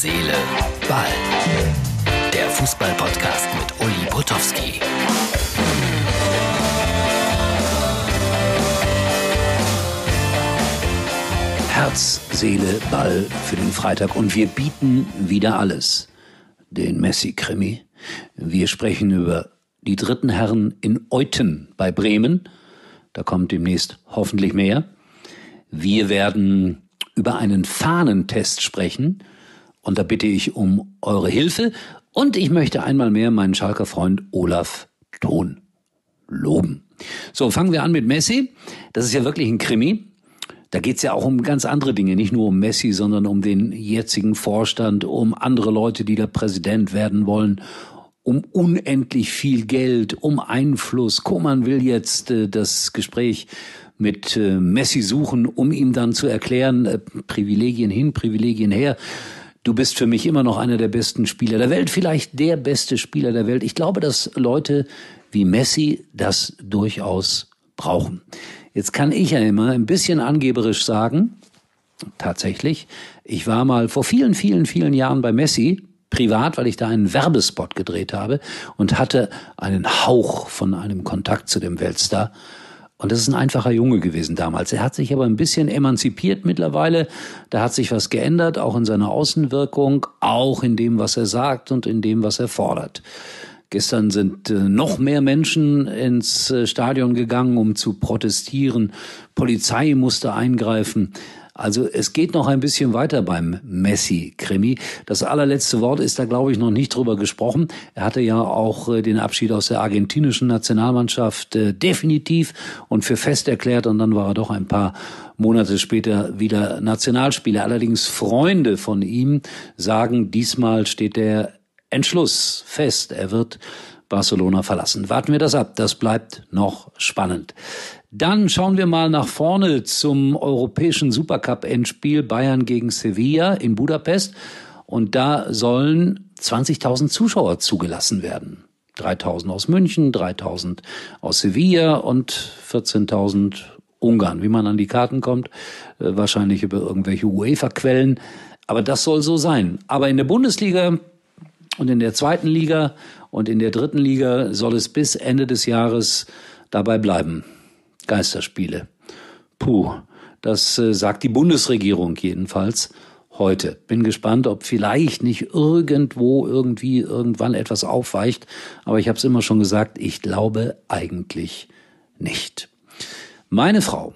Seele, Ball. Der Fußball-Podcast mit Uli Potowski. Herz, Seele, Ball für den Freitag und wir bieten wieder alles. Den Messi-Krimi. Wir sprechen über die dritten Herren in Euten bei Bremen. Da kommt demnächst hoffentlich mehr. Wir werden über einen Fahnentest sprechen. Und da bitte ich um eure Hilfe. Und ich möchte einmal mehr meinen Schalker Freund Olaf Thon loben. So, fangen wir an mit Messi. Das ist ja wirklich ein Krimi. Da geht's ja auch um ganz andere Dinge, nicht nur um Messi, sondern um den jetzigen Vorstand, um andere Leute, die da Präsident werden wollen, um unendlich viel Geld, um Einfluss. Koman will jetzt äh, das Gespräch mit äh, Messi suchen, um ihm dann zu erklären, äh, Privilegien hin, Privilegien her. Du bist für mich immer noch einer der besten Spieler der Welt, vielleicht der beste Spieler der Welt. Ich glaube, dass Leute wie Messi das durchaus brauchen. Jetzt kann ich ja immer ein bisschen angeberisch sagen, tatsächlich, ich war mal vor vielen, vielen, vielen Jahren bei Messi, privat, weil ich da einen Werbespot gedreht habe und hatte einen Hauch von einem Kontakt zu dem Weltstar. Und das ist ein einfacher Junge gewesen damals. Er hat sich aber ein bisschen emanzipiert mittlerweile. Da hat sich was geändert, auch in seiner Außenwirkung, auch in dem, was er sagt und in dem, was er fordert. Gestern sind äh, noch mehr Menschen ins äh, Stadion gegangen, um zu protestieren. Polizei musste eingreifen. Also es geht noch ein bisschen weiter beim Messi-Krimi. Das allerletzte Wort ist da, glaube ich, noch nicht drüber gesprochen. Er hatte ja auch äh, den Abschied aus der argentinischen Nationalmannschaft äh, definitiv und für fest erklärt und dann war er doch ein paar Monate später wieder Nationalspieler. Allerdings Freunde von ihm sagen, diesmal steht der Entschluss fest. Er wird Barcelona verlassen. Warten wir das ab. Das bleibt noch spannend. Dann schauen wir mal nach vorne zum europäischen Supercup-Endspiel Bayern gegen Sevilla in Budapest. Und da sollen 20.000 Zuschauer zugelassen werden. 3.000 aus München, 3.000 aus Sevilla und 14.000 Ungarn. Wie man an die Karten kommt, äh, wahrscheinlich über irgendwelche UEFA-Quellen. Aber das soll so sein. Aber in der Bundesliga und in der zweiten Liga und in der dritten Liga soll es bis Ende des Jahres dabei bleiben. Geisterspiele. Puh, das äh, sagt die Bundesregierung jedenfalls heute. Bin gespannt, ob vielleicht nicht irgendwo irgendwie irgendwann etwas aufweicht. Aber ich habe es immer schon gesagt, ich glaube eigentlich nicht. Meine Frau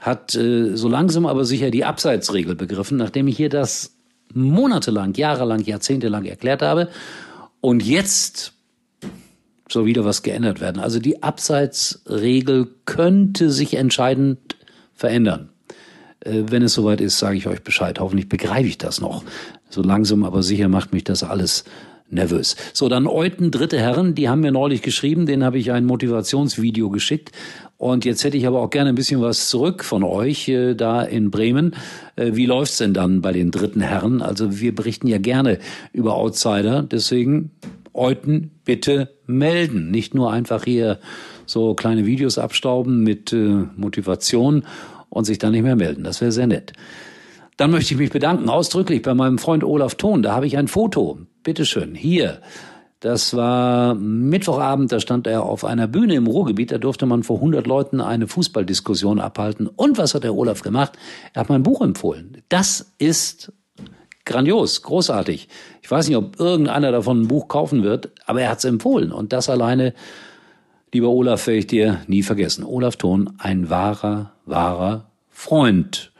hat äh, so langsam aber sicher die Abseitsregel begriffen, nachdem ich ihr das monatelang, jahrelang, jahrzehntelang erklärt habe. Und jetzt soll wieder was geändert werden. Also die Abseitsregel könnte sich entscheidend verändern. Äh, wenn es soweit ist, sage ich euch Bescheid. Hoffentlich begreife ich das noch. So langsam aber sicher macht mich das alles nervös. So, dann Euten, dritte Herren, die haben mir neulich geschrieben, denen habe ich ein Motivationsvideo geschickt. Und jetzt hätte ich aber auch gerne ein bisschen was zurück von euch äh, da in Bremen. Äh, wie läuft's denn dann bei den dritten Herren? Also wir berichten ja gerne über Outsider, deswegen Euten bitte melden. Nicht nur einfach hier so kleine Videos abstauben mit äh, Motivation und sich dann nicht mehr melden. Das wäre sehr nett. Dann möchte ich mich bedanken, ausdrücklich bei meinem Freund Olaf Thon. Da habe ich ein Foto. Bitteschön, hier. Das war Mittwochabend, da stand er auf einer Bühne im Ruhrgebiet, da durfte man vor 100 Leuten eine Fußballdiskussion abhalten. Und was hat der Olaf gemacht? Er hat mein Buch empfohlen. Das ist grandios, großartig. Ich weiß nicht, ob irgendeiner davon ein Buch kaufen wird, aber er hat es empfohlen. Und das alleine, lieber Olaf, werde ich dir nie vergessen. Olaf Thon, ein wahrer, wahrer Freund.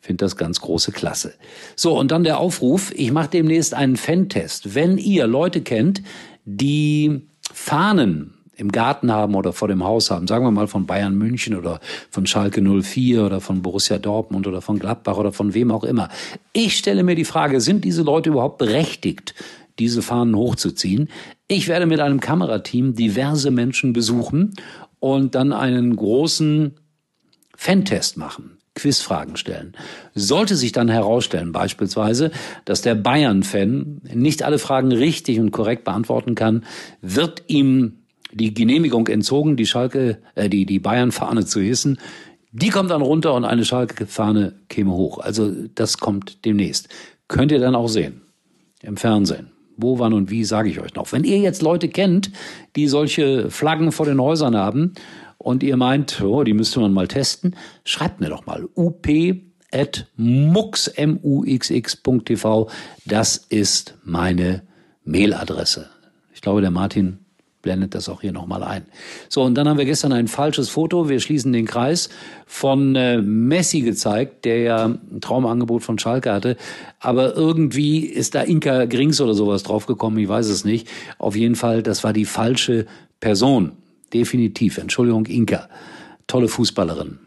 Finde das ganz große Klasse. So, und dann der Aufruf, ich mache demnächst einen Fan-Test. Wenn ihr Leute kennt, die Fahnen im Garten haben oder vor dem Haus haben, sagen wir mal von Bayern München oder von Schalke 04 oder von Borussia Dortmund oder von Gladbach oder von wem auch immer. Ich stelle mir die Frage, sind diese Leute überhaupt berechtigt, diese Fahnen hochzuziehen? Ich werde mit einem Kamerateam diverse Menschen besuchen und dann einen großen Fan-Test machen. Quizfragen stellen. Sollte sich dann herausstellen, beispielsweise, dass der Bayern-Fan nicht alle Fragen richtig und korrekt beantworten kann, wird ihm die Genehmigung entzogen, die Schalke, äh, die, die Bayern-Fahne zu hissen. Die kommt dann runter und eine Schalke-Fahne käme hoch. Also das kommt demnächst. Könnt ihr dann auch sehen. im Fernsehen. Wo, wann und wie, sage ich euch noch. Wenn ihr jetzt Leute kennt, die solche Flaggen vor den Häusern haben und ihr meint, oh, die müsste man mal testen, schreibt mir doch mal up.mux.tv. Das ist meine Mailadresse. Ich glaube, der Martin blendet das auch hier nochmal ein. So, und dann haben wir gestern ein falsches Foto, wir schließen den Kreis, von äh, Messi gezeigt, der ja ein Traumangebot von Schalke hatte. Aber irgendwie ist da Inka Grings oder sowas draufgekommen, ich weiß es nicht. Auf jeden Fall, das war die falsche Person. Definitiv. Entschuldigung, Inka. Tolle Fußballerin.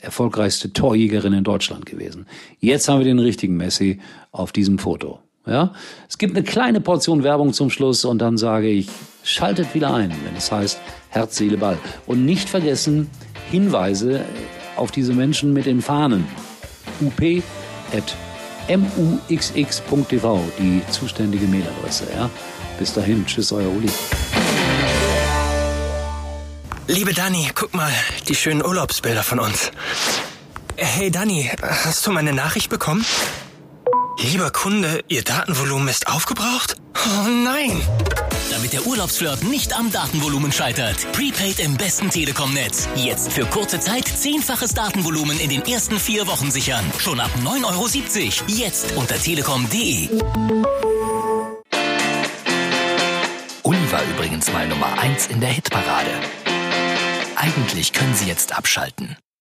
Erfolgreichste Torjägerin in Deutschland gewesen. Jetzt haben wir den richtigen Messi auf diesem Foto. Ja, es gibt eine kleine Portion Werbung zum Schluss und dann sage ich, schaltet wieder ein, wenn es heißt Herz, Seele, Ball. Und nicht vergessen, Hinweise auf diese Menschen mit den Fahnen. up.muxx.tv, die zuständige Mailadresse. Ja? Bis dahin, tschüss, euer Uli. Liebe Dani, guck mal, die schönen Urlaubsbilder von uns. Hey Dani, hast du meine Nachricht bekommen? Lieber Kunde, Ihr Datenvolumen ist aufgebraucht? Oh nein! Damit der Urlaubsflirt nicht am Datenvolumen scheitert. Prepaid im besten Telekom-Netz. Jetzt für kurze Zeit zehnfaches Datenvolumen in den ersten vier Wochen sichern. Schon ab 9,70 Euro. Jetzt unter telekom.de. Uli war übrigens mal Nummer 1 in der Hitparade. Eigentlich können Sie jetzt abschalten.